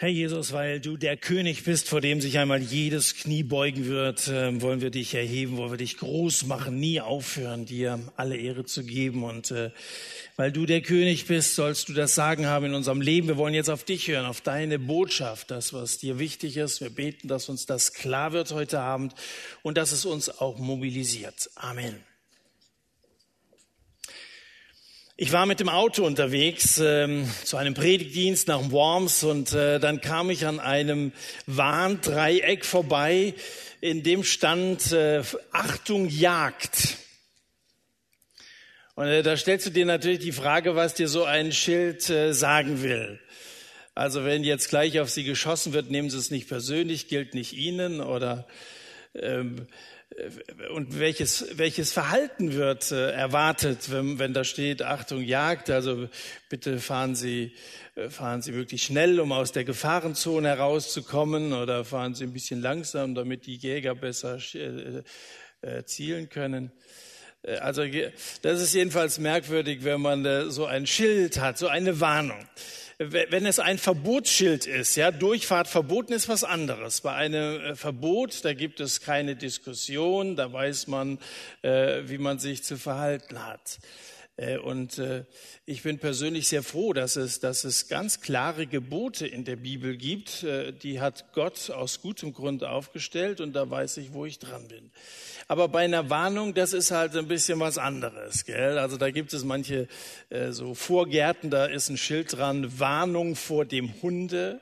Herr Jesus, weil du der König bist, vor dem sich einmal jedes Knie beugen wird, äh, wollen wir dich erheben, wollen wir dich groß machen, nie aufhören, dir alle Ehre zu geben. Und äh, weil du der König bist, sollst du das Sagen haben in unserem Leben. Wir wollen jetzt auf dich hören, auf deine Botschaft, das, was dir wichtig ist. Wir beten, dass uns das klar wird heute Abend und dass es uns auch mobilisiert. Amen. Ich war mit dem Auto unterwegs ähm, zu einem Predigtdienst nach Worms und äh, dann kam ich an einem Warndreieck vorbei, in dem stand äh, Achtung Jagd. Und äh, da stellst du dir natürlich die Frage, was dir so ein Schild äh, sagen will. Also wenn jetzt gleich auf Sie geschossen wird, nehmen Sie es nicht persönlich, gilt nicht Ihnen oder ähm, äh, und welches, welches Verhalten wird äh, erwartet, wenn, wenn da steht, Achtung, Jagd, also bitte fahren Sie, äh, fahren Sie wirklich schnell, um aus der Gefahrenzone herauszukommen oder fahren Sie ein bisschen langsam, damit die Jäger besser äh, äh, zielen können. Also das ist jedenfalls merkwürdig, wenn man so ein Schild hat, so eine Warnung wenn es ein Verbotsschild ist, ja, Durchfahrt verboten ist was anderes. Bei einem äh, Verbot, da gibt es keine Diskussion, da weiß man, äh, wie man sich zu verhalten hat. Äh, und äh, ich bin persönlich sehr froh, dass es, dass es ganz klare Gebote in der Bibel gibt. Äh, die hat Gott aus gutem Grund aufgestellt und da weiß ich, wo ich dran bin. Aber bei einer Warnung, das ist halt ein bisschen was anderes. Gell? Also da gibt es manche so Vorgärten, da ist ein Schild dran, Warnung vor dem Hunde.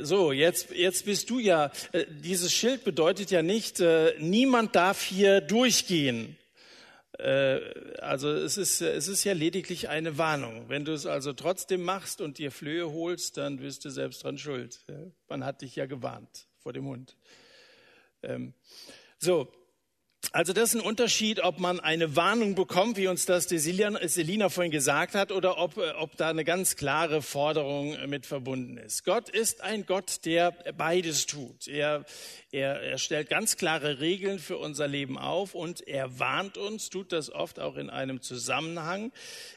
So, jetzt, jetzt bist du ja, dieses Schild bedeutet ja nicht, niemand darf hier durchgehen. Äh, also es ist, es ist ja lediglich eine Warnung. Wenn du es also trotzdem machst und dir Flöhe holst, dann bist du selbst dran schuld. Man hat dich ja gewarnt vor dem Hund. Ähm, so, also das ist ein Unterschied, ob man eine Warnung bekommt, wie uns das die Selina vorhin gesagt hat, oder ob, äh, ob da eine ganz klare Forderung mit verbunden ist. Gott ist ein Gott, der beides tut. Er, er, er stellt ganz klare Regeln für unser Leben auf und er warnt uns, tut das oft auch in einem Zusammenhang.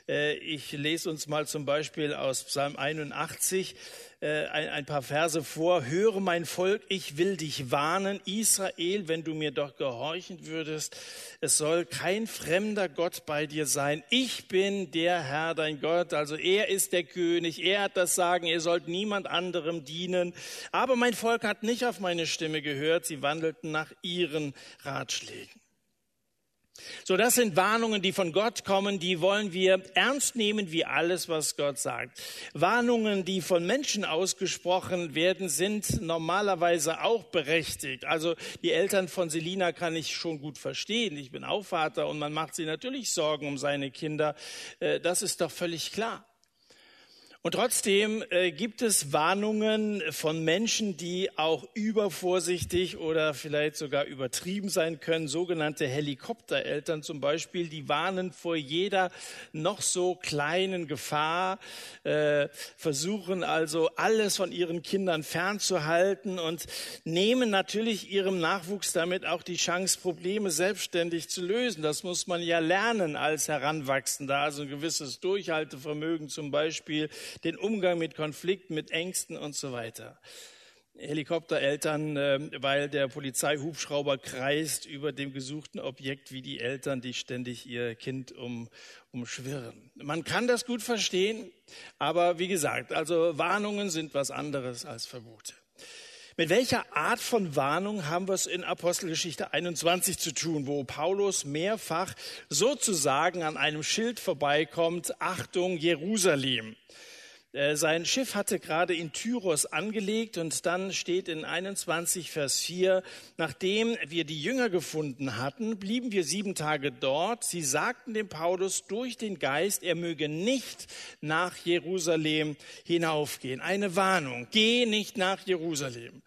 Äh, ich lese uns mal zum Beispiel aus Psalm 81 äh, ein, ein paar Verse vor. Höre mein Volk, ich will dich warnen, Israel, wenn du mir doch gehorchen würdest. Es soll kein fremder Gott bei dir sein. Ich bin der Herr, dein Gott. Also er ist der König. Er hat das Sagen. Ihr sollt niemand anderem dienen. Aber mein Volk hat nicht auf meine Stimme gehört. Sie wandelten nach ihren Ratschlägen. So, das sind Warnungen, die von Gott kommen, die wollen wir ernst nehmen wie alles, was Gott sagt. Warnungen, die von Menschen ausgesprochen werden, sind normalerweise auch berechtigt. Also die Eltern von Selina kann ich schon gut verstehen. Ich bin auch Vater und man macht sich natürlich Sorgen um seine Kinder. Äh, das ist doch völlig klar. Und trotzdem äh, gibt es Warnungen von Menschen, die auch übervorsichtig oder vielleicht sogar übertrieben sein können. Sogenannte Helikoptereltern zum Beispiel, die warnen vor jeder noch so kleinen Gefahr, äh, versuchen also alles von ihren Kindern fernzuhalten und nehmen natürlich ihrem Nachwuchs damit auch die Chance, Probleme selbstständig zu lösen. Das muss man ja lernen als Heranwachsender, also ein gewisses Durchhaltevermögen zum Beispiel den Umgang mit Konflikten, mit Ängsten und so weiter. Helikoptereltern, ähm, weil der Polizeihubschrauber kreist über dem gesuchten Objekt wie die Eltern, die ständig ihr Kind um, umschwirren. Man kann das gut verstehen, aber wie gesagt, also Warnungen sind was anderes als Verbote. Mit welcher Art von Warnung haben wir es in Apostelgeschichte 21 zu tun, wo Paulus mehrfach sozusagen an einem Schild vorbeikommt, Achtung Jerusalem. Äh, sein Schiff hatte gerade in Tyros angelegt und dann steht in 21 Vers 4, nachdem wir die Jünger gefunden hatten, blieben wir sieben Tage dort. Sie sagten dem Paulus durch den Geist, er möge nicht nach Jerusalem hinaufgehen. Eine Warnung, geh nicht nach Jerusalem.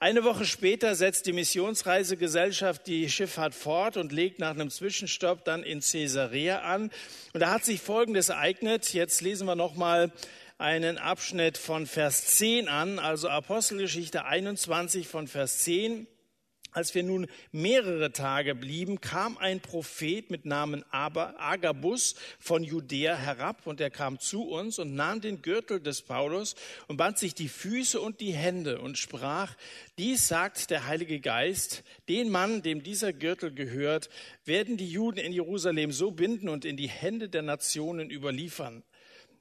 Eine Woche später setzt die Missionsreisegesellschaft die Schifffahrt fort und legt nach einem Zwischenstopp dann in Caesarea an. Und da hat sich Folgendes ereignet. Jetzt lesen wir nochmal einen Abschnitt von Vers 10 an, also Apostelgeschichte 21 von Vers 10. Als wir nun mehrere Tage blieben, kam ein Prophet mit Namen Agabus von Judäa herab und er kam zu uns und nahm den Gürtel des Paulus und band sich die Füße und die Hände und sprach, dies sagt der Heilige Geist, den Mann, dem dieser Gürtel gehört, werden die Juden in Jerusalem so binden und in die Hände der Nationen überliefern.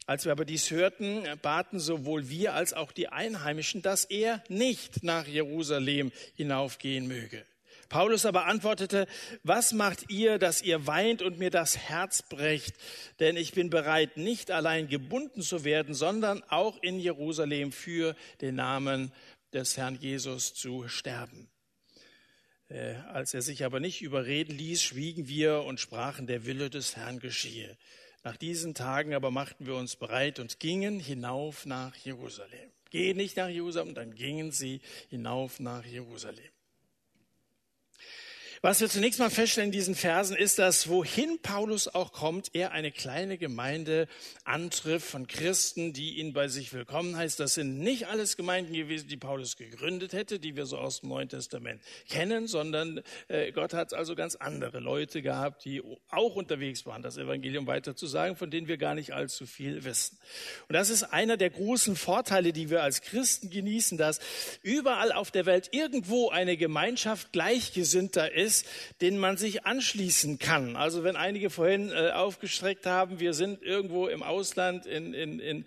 Als wir aber dies hörten, baten sowohl wir als auch die Einheimischen, dass er nicht nach Jerusalem hinaufgehen möge. Paulus aber antwortete, was macht ihr, dass ihr weint und mir das Herz brecht? Denn ich bin bereit, nicht allein gebunden zu werden, sondern auch in Jerusalem für den Namen des Herrn Jesus zu sterben. Äh, als er sich aber nicht überreden ließ, schwiegen wir und sprachen, der Wille des Herrn geschehe. Nach diesen Tagen aber machten wir uns bereit und gingen hinauf nach Jerusalem. Gehen nicht nach Jerusalem, dann gingen sie hinauf nach Jerusalem. Was wir zunächst mal feststellen in diesen Versen ist, dass wohin Paulus auch kommt, er eine kleine Gemeinde antrifft von Christen, die ihn bei sich willkommen heißt. Das sind nicht alles Gemeinden gewesen, die Paulus gegründet hätte, die wir so aus dem Neuen Testament kennen, sondern äh, Gott hat also ganz andere Leute gehabt, die auch unterwegs waren, das Evangelium weiterzusagen, von denen wir gar nicht allzu viel wissen. Und das ist einer der großen Vorteile, die wir als Christen genießen, dass überall auf der Welt irgendwo eine Gemeinschaft Gleichgesinnter ist, ist, den man sich anschließen kann. Also wenn einige vorhin äh, aufgestreckt haben, wir sind irgendwo im Ausland in, in, in,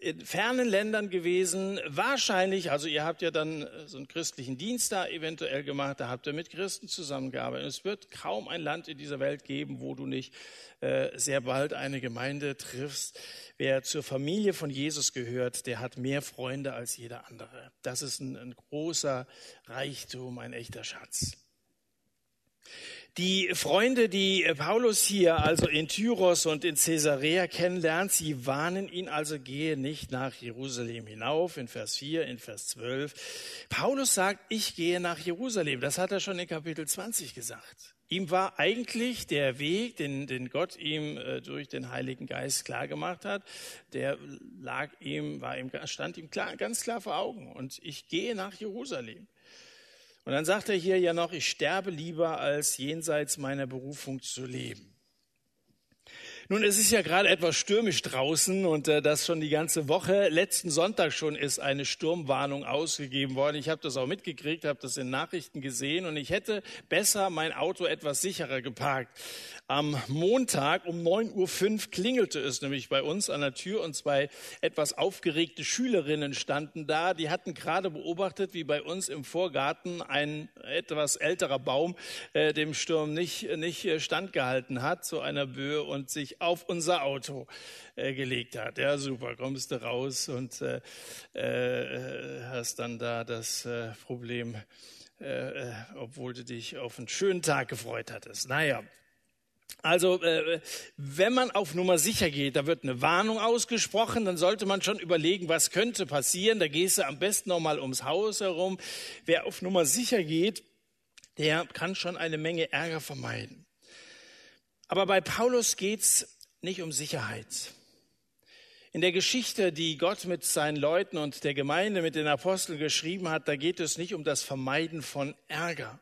in fernen Ländern gewesen, wahrscheinlich, also ihr habt ja dann äh, so einen christlichen Dienst da eventuell gemacht, da habt ihr mit Christen zusammengearbeitet. Es wird kaum ein Land in dieser Welt geben, wo du nicht äh, sehr bald eine Gemeinde triffst. Wer zur Familie von Jesus gehört, der hat mehr Freunde als jeder andere. Das ist ein, ein großer Reichtum, ein echter Schatz. Die Freunde, die Paulus hier also in Tyros und in Caesarea kennenlernt, sie warnen ihn also, gehe nicht nach Jerusalem hinauf, in Vers 4, in Vers 12. Paulus sagt, ich gehe nach Jerusalem. Das hat er schon in Kapitel 20 gesagt. Ihm war eigentlich der Weg, den, den Gott ihm äh, durch den Heiligen Geist klargemacht hat, der lag ihm, war ihm, stand ihm klar, ganz klar vor Augen. Und ich gehe nach Jerusalem. Und dann sagt er hier ja noch, ich sterbe lieber, als jenseits meiner Berufung zu leben. Nun, es ist ja gerade etwas stürmisch draußen und äh, das schon die ganze Woche. Letzten Sonntag schon ist eine Sturmwarnung ausgegeben worden. Ich habe das auch mitgekriegt, habe das in Nachrichten gesehen und ich hätte besser mein Auto etwas sicherer geparkt. Am Montag um 9.05 Uhr klingelte es nämlich bei uns an der Tür und zwei etwas aufgeregte Schülerinnen standen da. Die hatten gerade beobachtet, wie bei uns im Vorgarten ein etwas älterer Baum äh, dem Sturm nicht, nicht äh, standgehalten hat, zu einer Böe und sich auf unser Auto äh, gelegt hat. Ja, super, kommst du raus und äh, äh, hast dann da das äh, Problem, äh, obwohl du dich auf einen schönen Tag gefreut hattest. Naja, also äh, wenn man auf Nummer sicher geht, da wird eine Warnung ausgesprochen, dann sollte man schon überlegen, was könnte passieren. Da gehst du am besten noch mal ums Haus herum. Wer auf Nummer sicher geht, der kann schon eine Menge Ärger vermeiden. Aber bei Paulus geht's nicht um Sicherheit. In der Geschichte, die Gott mit seinen Leuten und der Gemeinde, mit den Aposteln geschrieben hat, da geht es nicht um das Vermeiden von Ärger.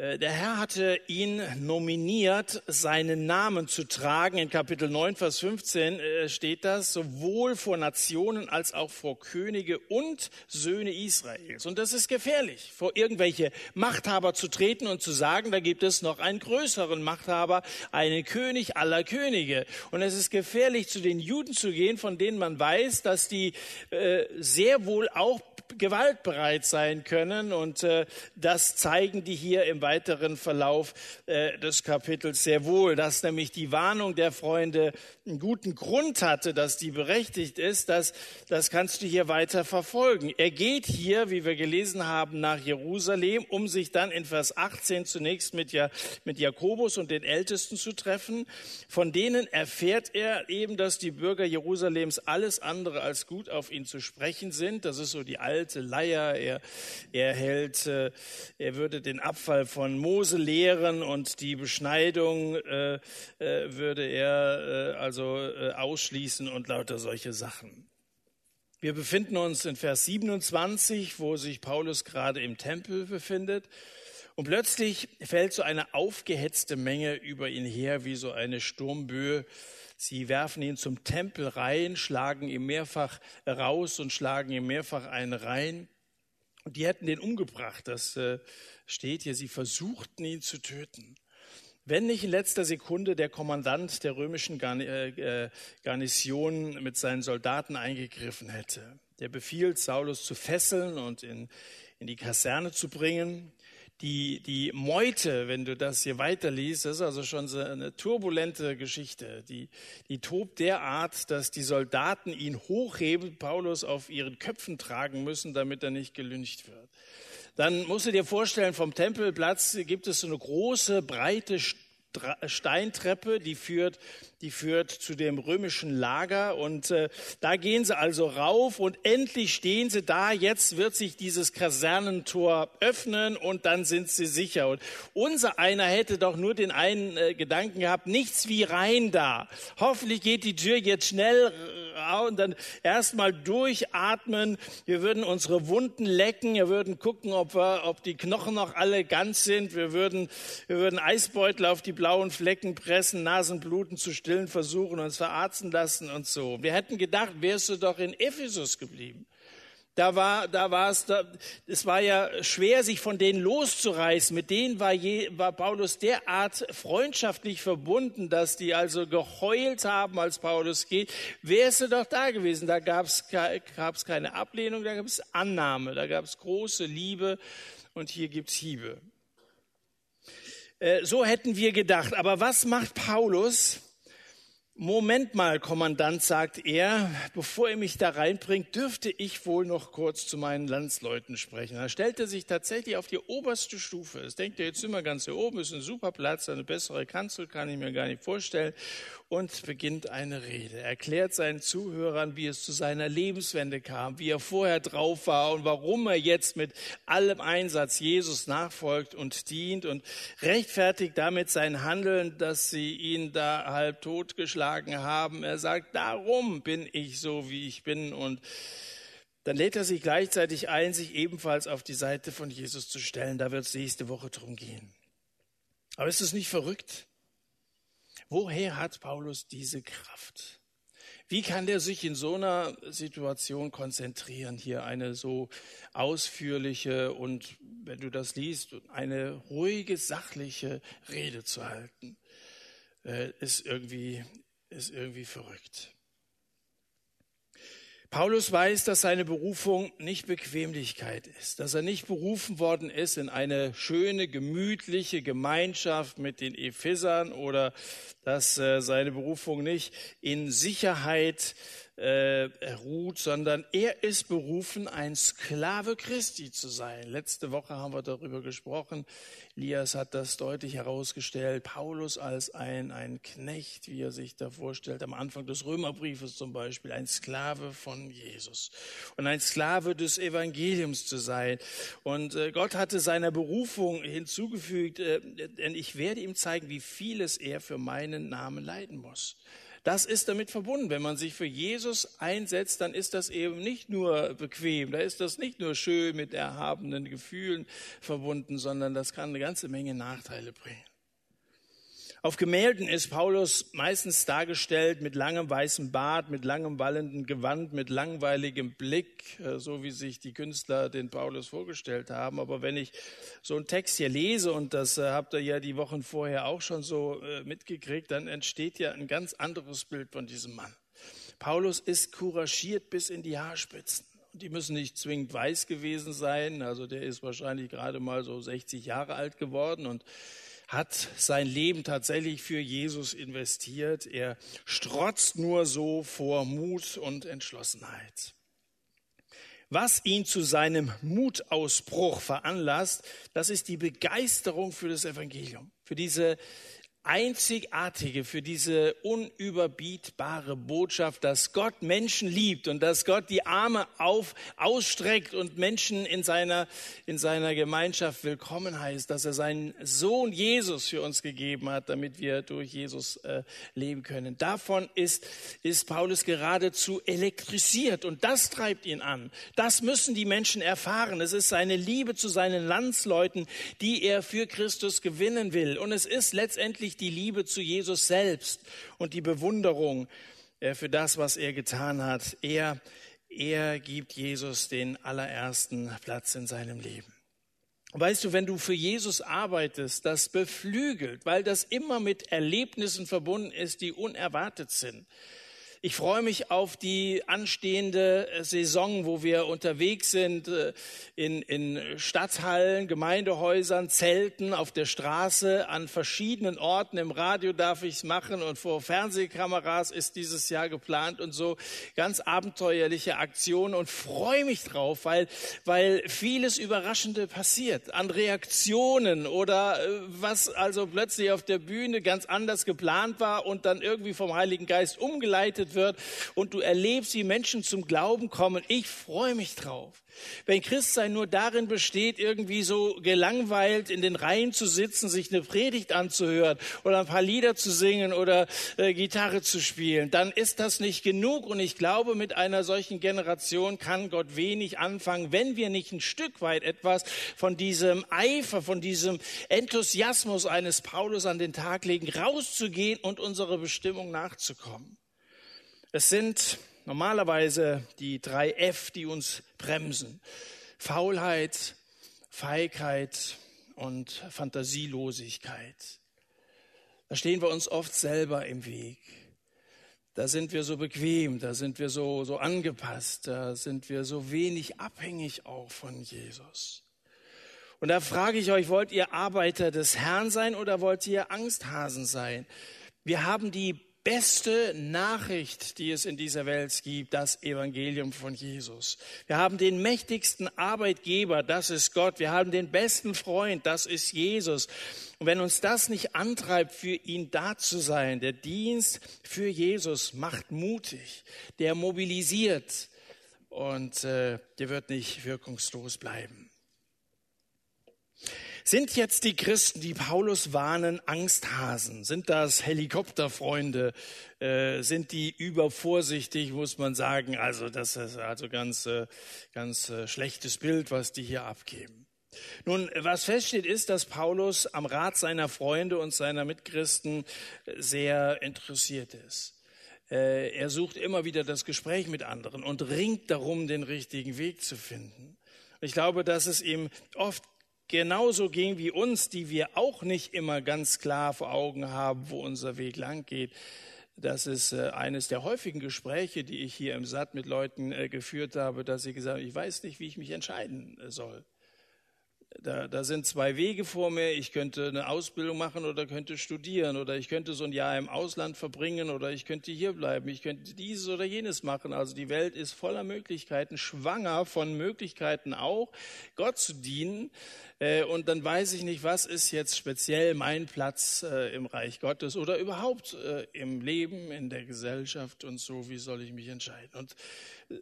Äh, der Herr hatte ihn nominiert, seinen Namen zu tragen. In Kapitel 9, Vers 15 äh, steht das, sowohl vor Nationen als auch vor Könige und Söhne Israels. Und das ist gefährlich, vor irgendwelche Machthaber zu treten und zu sagen, da gibt es noch einen größeren Machthaber, einen König aller Könige. Und es ist gefährlich, zu den Juden zu gehen, von denen man weiß, dass die äh, sehr wohl auch gewaltbereit sein können. Und äh, das zeigen die hier im weiteren Verlauf äh, des Kapitels sehr wohl, dass nämlich die Warnung der Freunde einen guten Grund hatte, dass die berechtigt ist, dass, das kannst du hier weiter verfolgen. Er geht hier, wie wir gelesen haben, nach Jerusalem, um sich dann in Vers 18 zunächst mit, ja, mit Jakobus und den Ältesten zu treffen. Von denen erfährt er eben, dass die Bürger Jerusalems alles andere als gut auf ihn zu sprechen sind. Das ist so die alte alte Leier. Er, er hält, äh, er würde den Abfall von Mose lehren und die Beschneidung äh, äh, würde er äh, also ausschließen und lauter solche Sachen. Wir befinden uns in Vers 27, wo sich Paulus gerade im Tempel befindet. Und plötzlich fällt so eine aufgehetzte Menge über ihn her, wie so eine Sturmböe. Sie werfen ihn zum Tempel rein, schlagen ihn mehrfach raus und schlagen ihm mehrfach einen rein. Und die hätten den umgebracht. Das äh, steht hier. Sie versuchten ihn zu töten. Wenn nicht in letzter Sekunde der Kommandant der römischen äh, äh, Garnison mit seinen Soldaten eingegriffen hätte. Der befiehlt, Saulus zu fesseln und in, in die Kaserne zu bringen die, die Meute, wenn du das hier weiterliest, das ist also schon so eine turbulente Geschichte. Die, die tobt derart, dass die Soldaten ihn hochheben, Paulus auf ihren Köpfen tragen müssen, damit er nicht gelüncht wird. Dann musst du dir vorstellen, vom Tempelplatz gibt es so eine große, breite Steintreppe, die führt, die führt zu dem römischen Lager. Und äh, da gehen sie also rauf und endlich stehen sie da. Jetzt wird sich dieses Kasernentor öffnen und dann sind sie sicher. Und unser einer hätte doch nur den einen äh, Gedanken gehabt, nichts wie rein da. Hoffentlich geht die Tür jetzt schnell und dann erstmal durchatmen. Wir würden unsere Wunden lecken. Wir würden gucken, ob, wir, ob die Knochen noch alle ganz sind. Wir würden, wir würden Eisbeutel auf die blauen Flecken pressen, Nasenbluten zu stillen versuchen, uns verarzten lassen und so. Wir hätten gedacht, wärst du doch in Ephesus geblieben. Da war, da war es, da, es war ja schwer, sich von denen loszureißen. Mit denen war, je, war Paulus derart freundschaftlich verbunden, dass die also geheult haben, als Paulus geht. Wärst du doch da gewesen? Da gab es keine Ablehnung, da gab es Annahme, da gab es große Liebe und hier gibt es Hiebe. Äh, so hätten wir gedacht. Aber was macht Paulus? Moment mal, Kommandant, sagt er, bevor er mich da reinbringt, dürfte ich wohl noch kurz zu meinen Landsleuten sprechen. Da stellt er sich tatsächlich auf die oberste Stufe. Das denkt er, jetzt wir ganz hier oben, ist ein super Platz, eine bessere Kanzel kann ich mir gar nicht vorstellen. Und beginnt eine Rede. Er erklärt seinen Zuhörern, wie es zu seiner Lebenswende kam, wie er vorher drauf war und warum er jetzt mit allem Einsatz Jesus nachfolgt und dient und rechtfertigt damit sein Handeln, dass sie ihn da halb totgeschlagen geschlagen haben. Er sagt, darum bin ich so, wie ich bin. Und dann lädt er sich gleichzeitig ein, sich ebenfalls auf die Seite von Jesus zu stellen. Da wird es nächste Woche drum gehen. Aber ist es nicht verrückt? Woher hat Paulus diese Kraft? Wie kann der sich in so einer Situation konzentrieren, hier eine so ausführliche und, wenn du das liest, eine ruhige, sachliche Rede zu halten? Äh, ist irgendwie ist irgendwie verrückt. Paulus weiß, dass seine Berufung nicht Bequemlichkeit ist, dass er nicht berufen worden ist in eine schöne, gemütliche Gemeinschaft mit den Ephesern oder dass äh, seine Berufung nicht in Sicherheit äh, ruht, sondern er ist berufen, ein Sklave Christi zu sein. Letzte Woche haben wir darüber gesprochen. Elias hat das deutlich herausgestellt. Paulus als ein, ein Knecht, wie er sich da vorstellt, am Anfang des Römerbriefes zum Beispiel, ein Sklave von Jesus und ein Sklave des Evangeliums zu sein. Und äh, Gott hatte seiner Berufung hinzugefügt, äh, denn ich werde ihm zeigen, wie vieles er für meinen Namen leiden muss. Das ist damit verbunden. Wenn man sich für Jesus einsetzt, dann ist das eben nicht nur bequem, da ist das nicht nur schön mit erhabenen Gefühlen verbunden, sondern das kann eine ganze Menge Nachteile bringen. Auf Gemälden ist Paulus meistens dargestellt mit langem weißem Bart, mit langem wallenden Gewand, mit langweiligem Blick, äh, so wie sich die Künstler den Paulus vorgestellt haben. Aber wenn ich so einen Text hier lese, und das äh, habt ihr ja die Wochen vorher auch schon so äh, mitgekriegt, dann entsteht ja ein ganz anderes Bild von diesem Mann. Paulus ist couragiert bis in die Haarspitzen. Die müssen nicht zwingend weiß gewesen sein. Also der ist wahrscheinlich gerade mal so 60 Jahre alt geworden und hat sein Leben tatsächlich für Jesus investiert. Er strotzt nur so vor Mut und Entschlossenheit. Was ihn zu seinem Mutausbruch veranlasst, das ist die Begeisterung für das Evangelium, für diese einzigartige, für diese unüberbietbare Botschaft, dass Gott Menschen liebt und dass Gott die Arme auf, ausstreckt und Menschen in seiner, in seiner Gemeinschaft willkommen heißt, dass er seinen Sohn Jesus für uns gegeben hat, damit wir durch Jesus äh, leben können. Davon ist, ist Paulus geradezu elektrisiert und das treibt ihn an. Das müssen die Menschen erfahren. Es ist seine Liebe zu seinen Landsleuten, die er für Christus gewinnen will. Und es ist letztendlich wirklich die Liebe zu Jesus selbst und die Bewunderung äh, für das, was er getan hat. Er, er gibt Jesus den allerersten Platz in seinem Leben. Weißt du, wenn du für Jesus arbeitest, das beflügelt, weil das immer mit Erlebnissen verbunden ist, die unerwartet sind. Ich freue mich auf die anstehende Saison, wo wir unterwegs sind äh, in, in Stadthallen, Gemeindehäusern, Zelten, auf der Straße, an verschiedenen Orten. Im Radio darf ich es machen und vor Fernsehkameras ist dieses Jahr geplant und so ganz abenteuerliche Aktionen und freue mich drauf, weil, weil vieles Überraschende passiert an Reaktionen oder äh, was also plötzlich auf der Bühne ganz anders geplant war und dann irgendwie vom Heiligen Geist umgeleitet wird und du erlebst, wie Menschen zum Glauben kommen. Ich freue mich drauf. Wenn Christsein nur darin besteht, irgendwie so gelangweilt in den Reihen zu sitzen, sich eine Predigt anzuhören oder ein paar Lieder zu singen oder äh, Gitarre zu spielen, dann ist das nicht genug. Und ich glaube, mit einer solchen Generation kann Gott wenig anfangen, wenn wir nicht ein Stück weit etwas von diesem Eifer, von diesem Enthusiasmus eines Paulus an den Tag legen, rauszugehen und unserer Bestimmung nachzukommen. Es sind normalerweise die drei F, die uns bremsen. Faulheit, Feigheit und Fantasielosigkeit. Da stehen wir uns oft selber im Weg. Da sind wir so bequem, da sind wir so, so angepasst, da sind wir so wenig abhängig auch von Jesus. Und da frage ich euch, wollt ihr Arbeiter des Herrn sein oder wollt ihr Angsthasen sein? Wir haben die beste Nachricht, die es in dieser Welt gibt, das Evangelium von Jesus. Wir haben den mächtigsten Arbeitgeber, das ist Gott. Wir haben den besten Freund, das ist Jesus. Und wenn uns das nicht antreibt, für ihn da zu sein, der Dienst für Jesus macht mutig, der mobilisiert und äh, der wird nicht wirkungslos bleiben. Sind jetzt die Christen, die Paulus warnen, Angsthasen? Sind das Helikopterfreunde? Äh, sind die übervorsichtig, muss man sagen? Also das ist also ganz, äh, ganz äh, schlechtes Bild, was die hier abgeben. Nun, was feststeht, ist, dass Paulus am Rat seiner Freunde und seiner Mitchristen sehr interessiert ist. Äh, er sucht immer wieder das Gespräch mit anderen und ringt darum, den richtigen Weg zu finden. Ich glaube, dass es ihm oft genauso ging wie uns, die wir auch nicht immer ganz klar vor Augen haben, wo unser Weg lang geht. Das ist äh, eines der häufigen Gespräche, die ich hier im Satt mit Leuten äh, geführt habe, dass sie gesagt haben, ich weiß nicht, wie ich mich entscheiden äh, soll. Da, da sind zwei Wege vor mir. Ich könnte eine Ausbildung machen oder könnte studieren oder ich könnte so ein Jahr im Ausland verbringen oder ich könnte hier bleiben. Ich könnte dieses oder jenes machen. Also die Welt ist voller Möglichkeiten, schwanger von Möglichkeiten auch, Gott zu dienen. Äh, und dann weiß ich nicht, was ist jetzt speziell mein Platz äh, im Reich Gottes oder überhaupt äh, im Leben, in der Gesellschaft und so, wie soll ich mich entscheiden? Und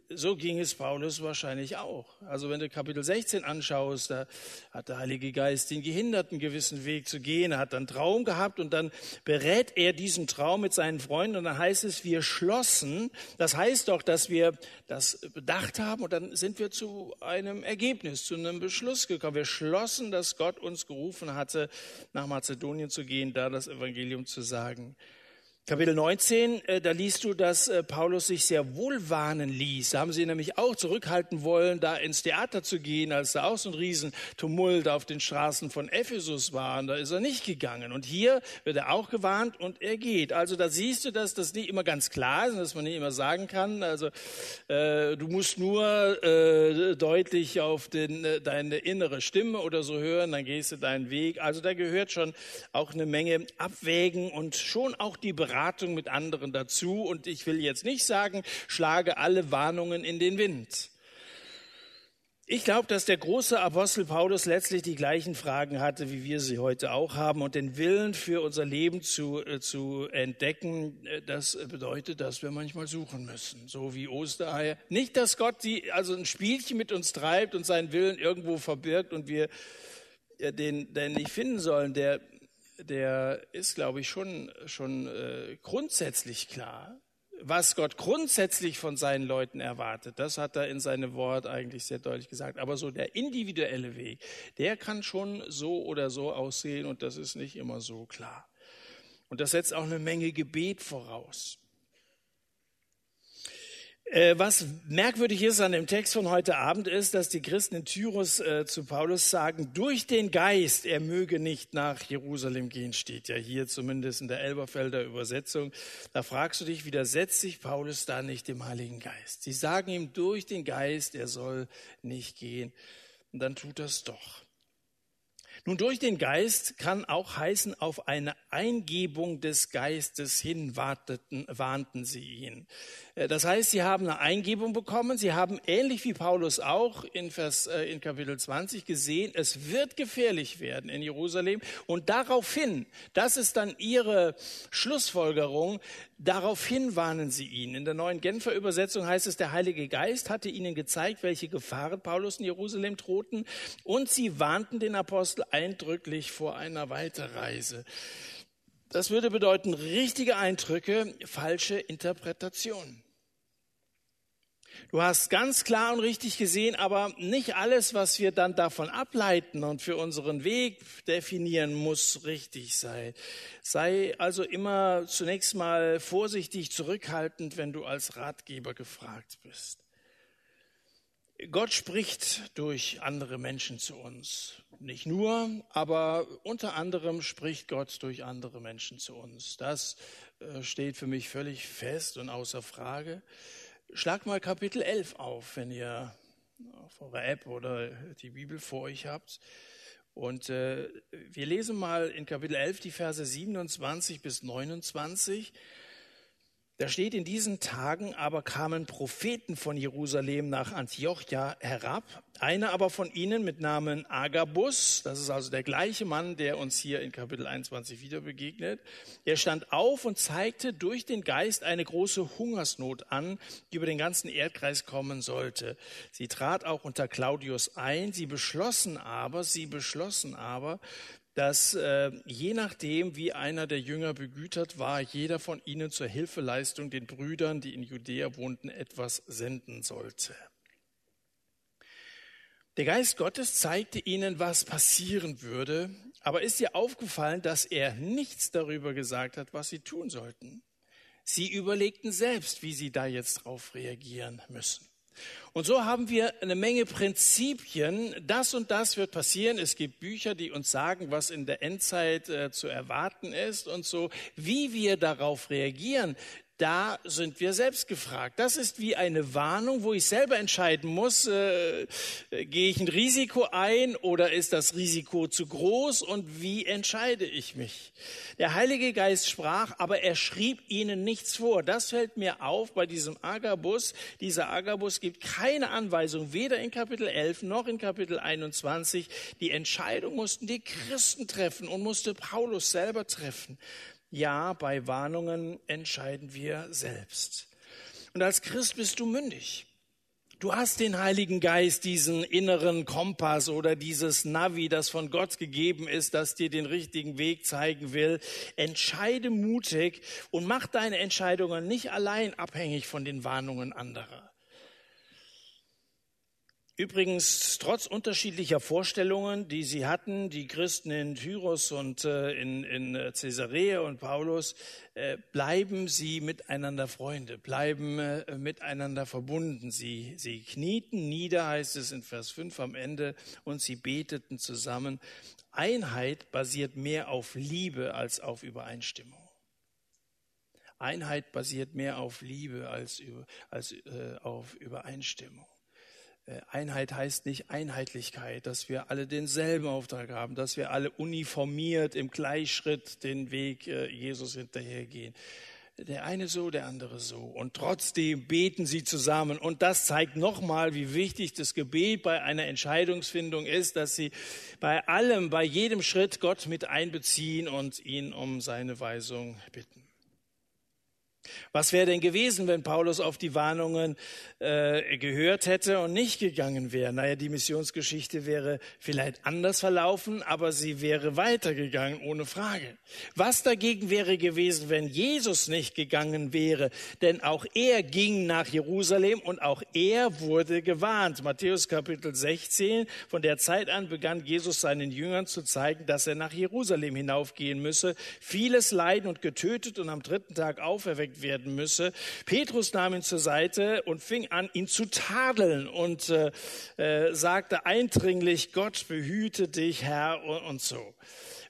so ging es Paulus wahrscheinlich auch. Also wenn du Kapitel 16 anschaust, da hat der Heilige Geist ihn gehindert, einen gewissen Weg zu gehen. Er hat einen Traum gehabt und dann berät er diesen Traum mit seinen Freunden und dann heißt es, wir schlossen. Das heißt doch, dass wir das bedacht haben und dann sind wir zu einem Ergebnis, zu einem Beschluss gekommen. Wir schlossen, dass Gott uns gerufen hatte, nach Mazedonien zu gehen, da das Evangelium zu sagen. Kapitel 19, äh, da liest du, dass äh, Paulus sich sehr wohl warnen ließ. Da haben sie nämlich auch zurückhalten wollen, da ins Theater zu gehen, als da auch so ein Riesentumult auf den Straßen von Ephesus war. Und da ist er nicht gegangen. Und hier wird er auch gewarnt und er geht. Also da siehst du, dass das nicht immer ganz klar ist, dass man nicht immer sagen kann. Also äh, du musst nur äh, deutlich auf den, äh, deine innere Stimme oder so hören, dann gehst du deinen Weg. Also da gehört schon auch eine Menge Abwägen und schon auch die Beratung Beratung mit anderen dazu. Und ich will jetzt nicht sagen, schlage alle Warnungen in den Wind. Ich glaube, dass der große Apostel Paulus letztlich die gleichen Fragen hatte, wie wir sie heute auch haben. Und den Willen für unser Leben zu, äh, zu entdecken, äh, das bedeutet, dass wir manchmal suchen müssen. So wie Ostereier. Nicht, dass Gott die, also ein Spielchen mit uns treibt und seinen Willen irgendwo verbirgt und wir äh, den, den nicht finden sollen. Der, der ist, glaube ich, schon, schon äh, grundsätzlich klar was Gott grundsätzlich von seinen Leuten erwartet, das hat er in seinem Wort eigentlich sehr deutlich gesagt. Aber so der individuelle Weg, der kann schon so oder so aussehen und das ist nicht immer so klar. Und das setzt auch eine Menge Gebet voraus. Äh, was merkwürdig ist an dem Text von heute Abend ist, dass die Christen in Tyrus äh, zu Paulus sagen, durch den Geist, er möge nicht nach Jerusalem gehen, steht ja hier zumindest in der Elberfelder Übersetzung. Da fragst du dich, widersetzt sich Paulus da nicht dem Heiligen Geist? Sie sagen ihm durch den Geist, er soll nicht gehen. Und dann tut das doch. Nun, durch den Geist kann auch heißen, auf eine Eingebung des Geistes hin warteten, warnten sie ihn. Äh, das heißt, sie haben eine Eingebung bekommen. Sie haben ähnlich wie Paulus auch in, Vers, äh, in Kapitel 20 gesehen, es wird gefährlich werden in Jerusalem. Und daraufhin, das ist dann ihre Schlussfolgerung, daraufhin warnen sie ihn. In der neuen Genfer Übersetzung heißt es, der Heilige Geist hatte ihnen gezeigt, welche Gefahren Paulus in Jerusalem drohten. Und sie warnten den Apostel eindrücklich vor einer Weiterreise. Das würde bedeuten richtige Eindrücke, falsche Interpretationen. Du hast ganz klar und richtig gesehen, aber nicht alles, was wir dann davon ableiten und für unseren Weg definieren, muss richtig sein. Sei also immer zunächst mal vorsichtig zurückhaltend, wenn du als Ratgeber gefragt bist. Gott spricht durch andere Menschen zu uns. Nicht nur, aber unter anderem spricht Gott durch andere Menschen zu uns. Das äh, steht für mich völlig fest und außer Frage. Schlag mal Kapitel 11 auf, wenn ihr auf eurer App oder die Bibel vor euch habt. Und äh, wir lesen mal in Kapitel 11 die Verse 27 bis 29. Da steht, in diesen Tagen aber kamen Propheten von Jerusalem nach Antiochia herab. Einer aber von ihnen mit Namen Agabus, das ist also der gleiche Mann, der uns hier in Kapitel 21 wieder begegnet. Er stand auf und zeigte durch den Geist eine große Hungersnot an, die über den ganzen Erdkreis kommen sollte. Sie trat auch unter Claudius ein. Sie beschlossen aber, sie beschlossen aber, dass äh, je nachdem, wie einer der Jünger begütert war, jeder von ihnen zur Hilfeleistung den Brüdern, die in Judäa wohnten, etwas senden sollte. Der Geist Gottes zeigte ihnen, was passieren würde, aber ist dir aufgefallen, dass er nichts darüber gesagt hat, was sie tun sollten? Sie überlegten selbst, wie sie da jetzt drauf reagieren müssen. Und so haben wir eine Menge Prinzipien. Das und das wird passieren. Es gibt Bücher, die uns sagen, was in der Endzeit äh, zu erwarten ist und so. Wie wir darauf reagieren, da sind wir selbst gefragt. Das ist wie eine Warnung, wo ich selber entscheiden muss, äh, gehe ich ein Risiko ein oder ist das Risiko zu groß und wie entscheide ich mich? Der Heilige Geist sprach, aber er schrieb ihnen nichts vor. Das fällt mir auf bei diesem Agabus. Dieser Agabus gibt keine Anweisung, weder in Kapitel 11 noch in Kapitel 21. Die Entscheidung mussten die Christen treffen und musste Paulus selber treffen. Ja, bei Warnungen entscheiden wir selbst. Und als Christ bist du mündig. Du hast den Heiligen Geist, diesen inneren Kompass oder dieses Navi, das von Gott gegeben ist, das dir den richtigen Weg zeigen will. Entscheide mutig und mach deine Entscheidungen nicht allein abhängig von den Warnungen anderer. Übrigens, trotz unterschiedlicher Vorstellungen, die sie hatten, die Christen in Tyros und äh, in, in Caesarea und Paulus, äh, bleiben sie miteinander Freunde, bleiben äh, miteinander verbunden. Sie, sie knieten nieder, heißt es in Vers 5 am Ende, und sie beteten zusammen. Einheit basiert mehr auf Liebe als auf Übereinstimmung. Einheit basiert mehr auf Liebe als, als äh, auf Übereinstimmung. Äh, Einheit heißt nicht Einheitlichkeit, dass wir alle denselben Auftrag haben, dass wir alle uniformiert im Gleichschritt den Weg äh, Jesus hinterhergehen. der eine so, der andere so. Und trotzdem beten sie zusammen. Und das zeigt nochmal, wie wichtig das Gebet bei einer Entscheidungsfindung ist, dass sie bei allem, bei jedem Schritt Gott mit einbeziehen und ihn um seine Weisung bitten. Was wäre denn gewesen, wenn Paulus auf die Warnungen äh, gehört hätte und nicht gegangen wäre? Naja, die Missionsgeschichte wäre vielleicht anders verlaufen, aber sie wäre weitergegangen, ohne Frage. Was dagegen wäre gewesen, wenn Jesus nicht gegangen wäre? Denn auch er ging nach Jerusalem und auch er wurde gewarnt. Matthäus Kapitel 16. Von der Zeit an begann Jesus seinen Jüngern zu zeigen, dass er nach Jerusalem hinaufgehen müsse, vieles leiden und getötet und am dritten Tag auferweckt werden müsse. Petrus nahm ihn zur Seite und fing an, ihn zu tadeln und äh, äh, sagte eindringlich, Gott behüte dich, Herr, und, und so.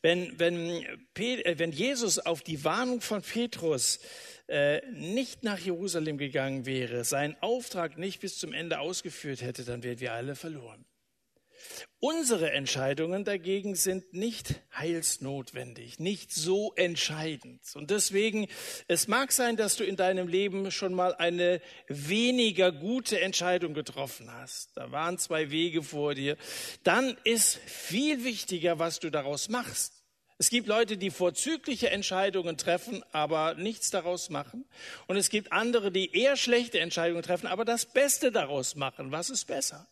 Wenn, wenn, äh, wenn Jesus auf die Warnung von Petrus äh, nicht nach Jerusalem gegangen wäre, seinen Auftrag nicht bis zum Ende ausgeführt hätte, dann wären wir alle verloren. Unsere Entscheidungen dagegen sind nicht heilsnotwendig, nicht so entscheidend. Und deswegen, es mag sein, dass du in deinem Leben schon mal eine weniger gute Entscheidung getroffen hast. Da waren zwei Wege vor dir. Dann ist viel wichtiger, was du daraus machst. Es gibt Leute, die vorzügliche Entscheidungen treffen, aber nichts daraus machen. Und es gibt andere, die eher schlechte Entscheidungen treffen, aber das Beste daraus machen. Was ist besser?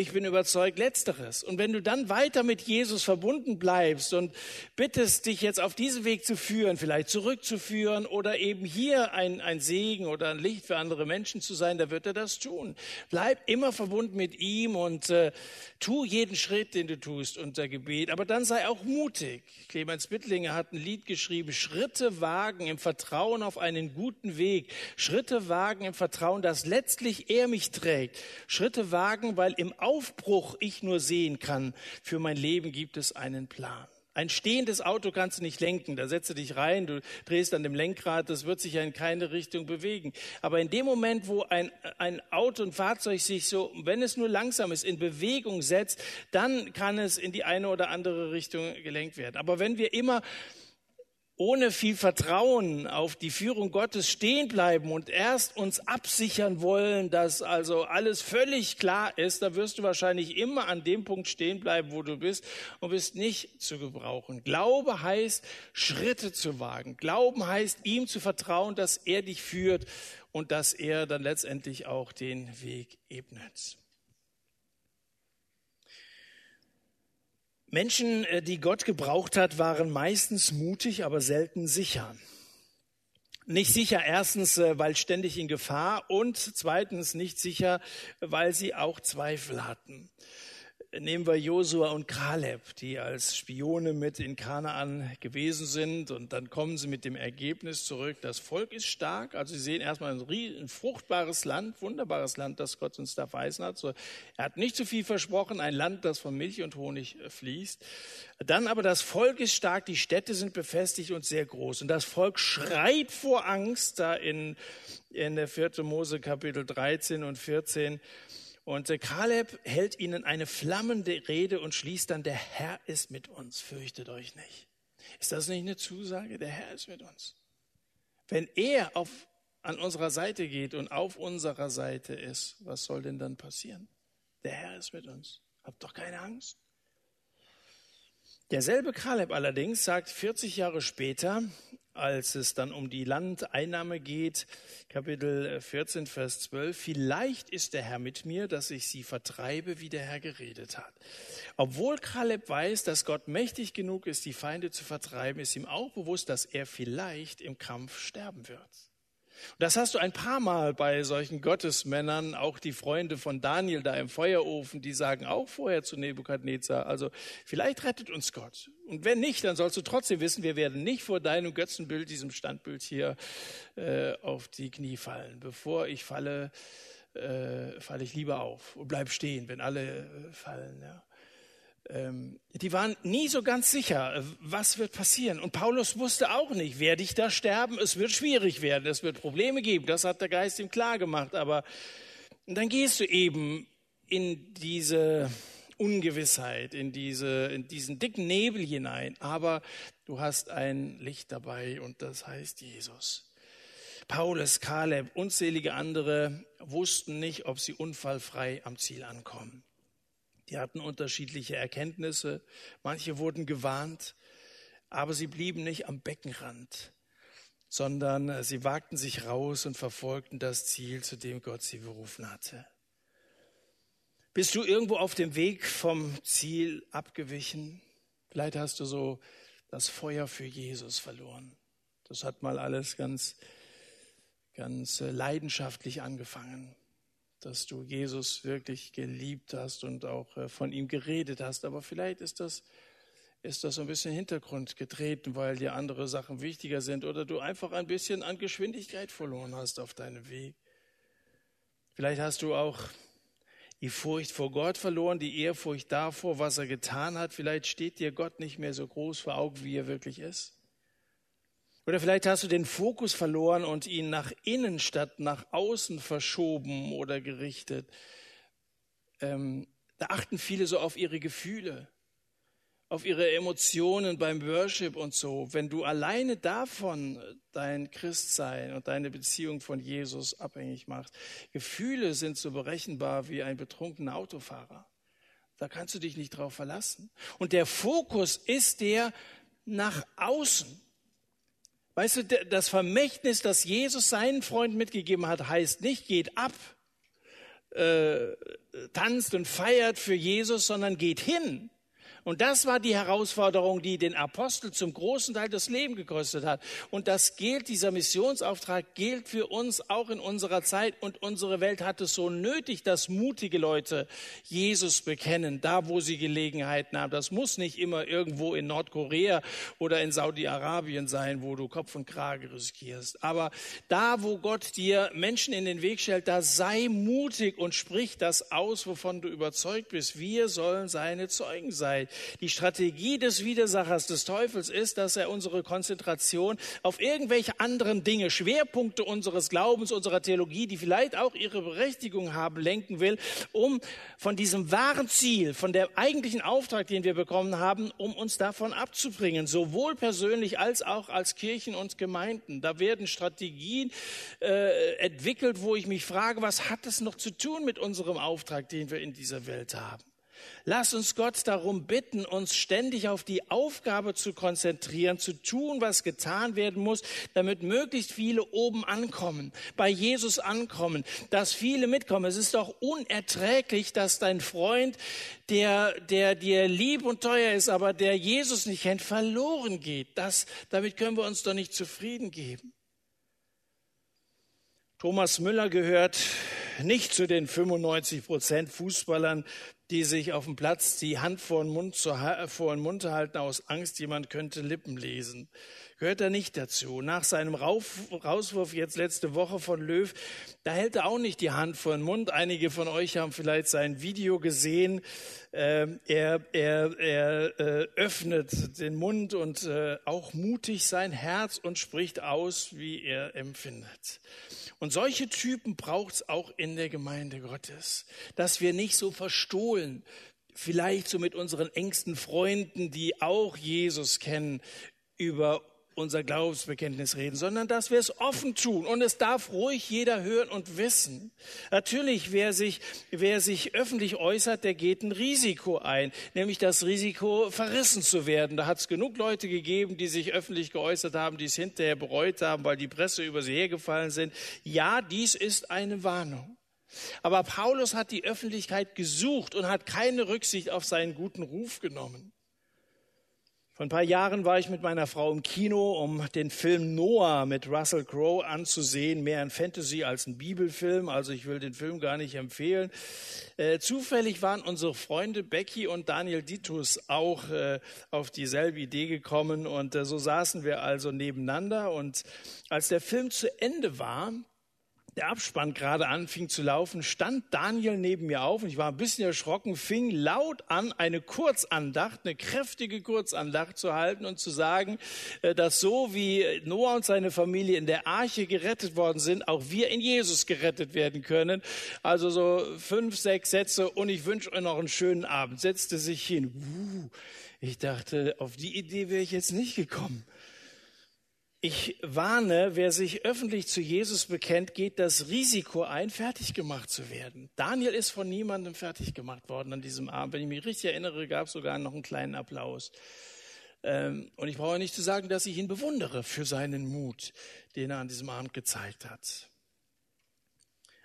Ich bin überzeugt, letzteres. Und wenn du dann weiter mit Jesus verbunden bleibst und bittest, dich jetzt auf diesen Weg zu führen, vielleicht zurückzuführen oder eben hier ein, ein Segen oder ein Licht für andere Menschen zu sein, da wird er das tun. Bleib immer verbunden mit ihm und äh, tu jeden Schritt, den du tust unter Gebet. Aber dann sei auch mutig. Clemens Bittlinger hat ein Lied geschrieben, Schritte wagen im Vertrauen auf einen guten Weg. Schritte wagen im Vertrauen, dass letztlich er mich trägt. Schritte wagen, weil im Aufbruch ich nur sehen kann, für mein Leben gibt es einen Plan. Ein stehendes Auto kannst du nicht lenken. Da setze dich rein, du drehst an dem Lenkrad, das wird sich ja in keine Richtung bewegen. Aber in dem Moment, wo ein, ein Auto, ein Fahrzeug sich so, wenn es nur langsam ist, in Bewegung setzt, dann kann es in die eine oder andere Richtung gelenkt werden. Aber wenn wir immer ohne viel Vertrauen auf die Führung Gottes stehen bleiben und erst uns absichern wollen, dass also alles völlig klar ist, da wirst du wahrscheinlich immer an dem Punkt stehen bleiben, wo du bist und bist nicht zu gebrauchen. Glaube heißt, Schritte zu wagen. Glauben heißt, ihm zu vertrauen, dass er dich führt und dass er dann letztendlich auch den Weg ebnet. Menschen, äh, die Gott gebraucht hat, waren meistens mutig, aber selten sicher. Nicht sicher erstens, äh, weil ständig in Gefahr und zweitens nicht sicher, weil sie auch Zweifel hatten nehmen wir Josua und Kaleb, die als Spione mit in Kanaan gewesen sind und dann kommen sie mit dem Ergebnis zurück, das Volk ist stark, also sie sehen erstmal ein, ein fruchtbares Land, wunderbares Land, das Gott uns da verheißen hat. So, er hat nicht zu viel versprochen, ein Land, das von Milch und Honig äh, fließt. Dann aber das Volk ist stark, die Städte sind befestigt und sehr groß und das Volk schreit vor Angst, da in, in der 4. Mose Kapitel 13 und 14 und äh, Kaleb hält ihnen eine flammende Rede und schließt dann, der Herr ist mit uns, fürchtet euch nicht. Ist das nicht eine Zusage? Der Herr ist mit uns. Wenn er auf, an unserer Seite geht und auf unserer Seite ist, was soll denn dann passieren? Der Herr ist mit uns. Habt doch keine Angst. Derselbe Kaleb allerdings sagt 40 Jahre später, als es dann um die Landeinnahme geht, Kapitel 14, Vers 12, vielleicht ist der Herr mit mir, dass ich sie vertreibe, wie der Herr geredet hat. Obwohl Kaleb weiß, dass Gott mächtig genug ist, die Feinde zu vertreiben, ist ihm auch bewusst, dass er vielleicht im Kampf sterben wird. Das hast du ein paar Mal bei solchen Gottesmännern, auch die Freunde von Daniel da im Feuerofen, die sagen auch vorher zu Nebukadnezar, also vielleicht rettet uns Gott. Und wenn nicht, dann sollst du trotzdem wissen, wir werden nicht vor deinem Götzenbild, diesem Standbild hier, äh, auf die Knie fallen. Bevor ich falle, äh, falle ich lieber auf und bleib stehen, wenn alle äh, fallen. Ja. Ähm, die waren nie so ganz sicher, äh, was wird passieren. Und Paulus wusste auch nicht, werde ich da sterben? Es wird schwierig werden, es wird Probleme geben. Das hat der Geist ihm klar gemacht. Aber dann gehst du eben in diese Ungewissheit, in, diese, in diesen dicken Nebel hinein. Aber du hast ein Licht dabei und das heißt Jesus. Paulus, Kaleb, unzählige andere wussten nicht, ob sie unfallfrei am Ziel ankommen. Die hatten unterschiedliche Erkenntnisse, manche wurden gewarnt, aber sie blieben nicht am Beckenrand, sondern sie wagten sich raus und verfolgten das Ziel, zu dem Gott sie berufen hatte. Bist du irgendwo auf dem Weg vom Ziel abgewichen? Vielleicht hast du so das Feuer für Jesus verloren. Das hat mal alles ganz, ganz äh, leidenschaftlich angefangen, dass du Jesus wirklich geliebt hast und auch äh, von ihm geredet hast. Aber vielleicht ist das, ist das ein bisschen Hintergrund getreten, weil dir andere Sachen wichtiger sind oder du einfach ein bisschen an Geschwindigkeit verloren hast auf deinem Weg. Vielleicht hast du auch die Furcht vor Gott verloren, die Ehrfurcht davor, was er getan hat. Vielleicht steht dir Gott nicht mehr so groß vor Augen, wie er wirklich ist. Oder vielleicht hast du den Fokus verloren und ihn nach innen statt nach außen verschoben oder gerichtet. Ähm, da achten viele so auf ihre Gefühle auf ihre Emotionen beim Worship und so, wenn du alleine davon dein Christsein und deine Beziehung von Jesus abhängig machst. Gefühle sind so berechenbar wie ein betrunkener Autofahrer. Da kannst du dich nicht drauf verlassen. Und der Fokus ist der nach außen. Weißt du, das Vermächtnis, das Jesus seinen Freunden mitgegeben hat, heißt nicht, geht ab, äh, tanzt und feiert für Jesus, sondern geht hin und das war die Herausforderung, die den Apostel zum großen Teil das Leben gekostet hat. Und das gilt, dieser Missionsauftrag gilt für uns auch in unserer Zeit. Und unsere Welt hat es so nötig, dass mutige Leute Jesus bekennen, da wo sie Gelegenheiten haben. Das muss nicht immer irgendwo in Nordkorea oder in Saudi-Arabien sein, wo du Kopf und Krage riskierst. Aber da, wo Gott dir Menschen in den Weg stellt, da sei mutig und sprich das aus, wovon du überzeugt bist. Wir sollen seine Zeugen sein. Die Strategie des Widersachers, des Teufels ist, dass er unsere Konzentration auf irgendwelche anderen Dinge, Schwerpunkte unseres Glaubens, unserer Theologie, die vielleicht auch ihre Berechtigung haben, lenken will, um von diesem wahren Ziel, von der eigentlichen Auftrag, den wir bekommen haben, um uns davon abzubringen, sowohl persönlich als auch als Kirchen und Gemeinden. Da werden Strategien äh, entwickelt, wo ich mich frage, was hat es noch zu tun mit unserem Auftrag, den wir in dieser Welt haben? Lass uns Gott darum bitten, uns ständig auf die Aufgabe zu konzentrieren, zu tun, was getan werden muss, damit möglichst viele oben ankommen, bei Jesus ankommen, dass viele mitkommen. Es ist doch unerträglich, dass dein Freund, der, der dir lieb und teuer ist, aber der Jesus nicht kennt, verloren geht. Das, damit können wir uns doch nicht zufrieden geben. Thomas Müller gehört nicht zu den 95 Prozent Fußballern, die sich auf dem Platz die Hand vor den Mund, zu, vor den Mund halten aus Angst, jemand könnte Lippen lesen. Gehört er nicht dazu. Nach seinem Rauf, Rauswurf jetzt letzte Woche von Löw, da hält er auch nicht die Hand vor den Mund. Einige von euch haben vielleicht sein Video gesehen. Ähm, er er, er äh, öffnet den Mund und äh, auch mutig sein Herz und spricht aus, wie er empfindet. Und solche Typen braucht es auch in der Gemeinde Gottes, dass wir nicht so verstohlen, vielleicht so mit unseren engsten Freunden, die auch Jesus kennen, über unser Glaubensbekenntnis reden, sondern dass wir es offen tun. Und es darf ruhig jeder hören und wissen. Natürlich, wer sich, wer sich öffentlich äußert, der geht ein Risiko ein, nämlich das Risiko, verrissen zu werden. Da hat es genug Leute gegeben, die sich öffentlich geäußert haben, die es hinterher bereut haben, weil die Presse über sie hergefallen sind. Ja, dies ist eine Warnung. Aber Paulus hat die Öffentlichkeit gesucht und hat keine Rücksicht auf seinen guten Ruf genommen. Vor ein paar Jahren war ich mit meiner Frau im Kino, um den Film Noah mit Russell Crowe anzusehen. Mehr ein Fantasy als ein Bibelfilm, also ich will den Film gar nicht empfehlen. Äh, zufällig waren unsere Freunde Becky und Daniel Ditus auch äh, auf dieselbe Idee gekommen und äh, so saßen wir also nebeneinander und als der Film zu Ende war, der Abspann gerade anfing zu laufen, stand Daniel neben mir auf und ich war ein bisschen erschrocken, fing laut an, eine Kurzandacht, eine kräftige Kurzandacht zu halten und zu sagen, äh, dass so wie Noah und seine Familie in der Arche gerettet worden sind, auch wir in Jesus gerettet werden können. Also so fünf, sechs Sätze und ich wünsche euch noch einen schönen Abend. Setzte sich hin. Ich dachte, auf die Idee wäre ich jetzt nicht gekommen. Ich warne, wer sich öffentlich zu Jesus bekennt, geht das Risiko ein, fertig gemacht zu werden. Daniel ist von niemandem fertig gemacht worden an diesem Abend. Wenn ich mich richtig erinnere, gab es sogar noch einen kleinen Applaus. Ähm, und ich brauche nicht zu sagen, dass ich ihn bewundere für seinen Mut, den er an diesem Abend gezeigt hat.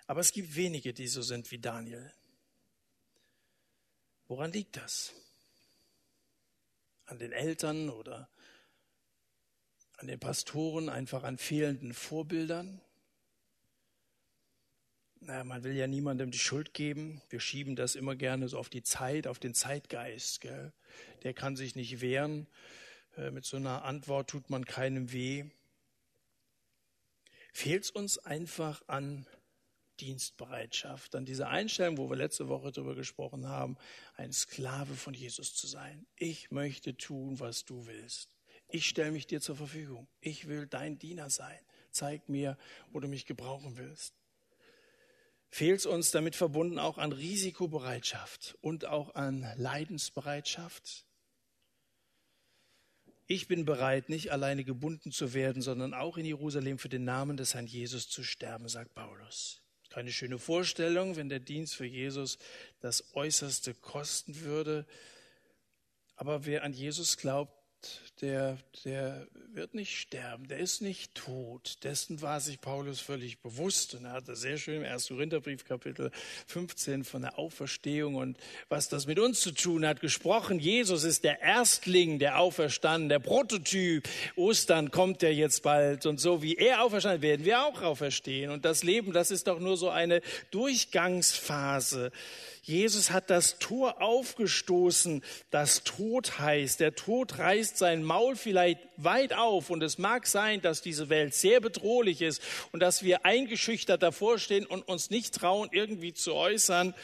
Aber es gibt wenige, die so sind wie Daniel. Woran liegt das? An den Eltern oder an den Pastoren, einfach an fehlenden Vorbildern. Naja, man will ja niemandem die Schuld geben. Wir schieben das immer gerne so auf die Zeit, auf den Zeitgeist. Gell? Der kann sich nicht wehren. Äh, mit so einer Antwort tut man keinem weh. Fehlt es uns einfach an Dienstbereitschaft, an dieser Einstellung, wo wir letzte Woche darüber gesprochen haben, ein Sklave von Jesus zu sein. Ich möchte tun, was du willst. Ich stelle mich dir zur Verfügung. Ich will dein Diener sein. Zeig mir, wo du mich gebrauchen willst. Fehlt es uns damit verbunden auch an Risikobereitschaft und auch an Leidensbereitschaft? Ich bin bereit, nicht alleine gebunden zu werden, sondern auch in Jerusalem für den Namen des Herrn Jesus zu sterben, sagt Paulus. Keine schöne Vorstellung, wenn der Dienst für Jesus das Äußerste kosten würde. Aber wer an Jesus glaubt, der, der wird nicht sterben, der ist nicht tot. Dessen war sich Paulus völlig bewusst und er hatte sehr schön im 1. Korintherbrief Kapitel 15 von der Auferstehung und was das mit uns zu tun hat gesprochen. Jesus ist der Erstling, der auferstanden, der Prototyp. Ostern kommt ja jetzt bald und so wie er auferstanden werden wir auch auferstehen und das Leben, das ist doch nur so eine Durchgangsphase. Jesus hat das Tor aufgestoßen, das Tod heißt. Der Tod reißt sein Maul vielleicht weit auf und es mag sein, dass diese Welt sehr bedrohlich ist und dass wir eingeschüchtert davor stehen und uns nicht trauen, irgendwie zu äußern.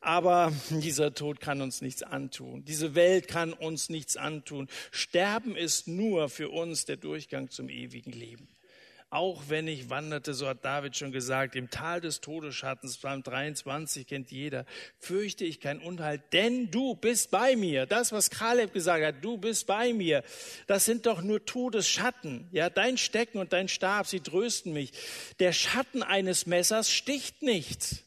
Aber dieser Tod kann uns nichts antun. Diese Welt kann uns nichts antun. Sterben ist nur für uns der Durchgang zum ewigen Leben. Auch wenn ich wanderte, so hat David schon gesagt, im Tal des Todesschattens, Psalm 23 kennt jeder, fürchte ich kein Unheil, denn du bist bei mir. Das, was Kaleb gesagt hat, du bist bei mir, das sind doch nur Todesschatten. Ja, dein Stecken und dein Stab, sie trösten mich. Der Schatten eines Messers sticht nicht.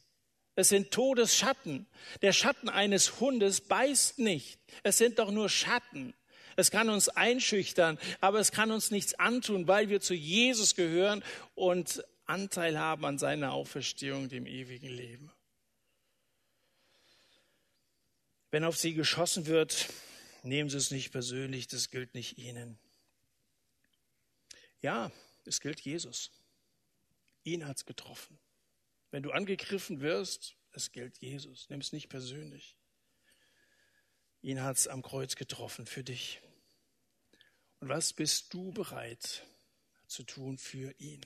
Es sind Todesschatten. Der Schatten eines Hundes beißt nicht. Es sind doch nur Schatten. Es kann uns einschüchtern, aber es kann uns nichts antun, weil wir zu Jesus gehören und Anteil haben an seiner Auferstehung, dem ewigen Leben. Wenn auf sie geschossen wird, nehmen Sie es nicht persönlich, das gilt nicht Ihnen. Ja, es gilt Jesus. Ihn hat es getroffen. Wenn du angegriffen wirst, es gilt Jesus. Nimm es nicht persönlich. Ihn hat es am Kreuz getroffen für dich. Und was bist du bereit zu tun für ihn?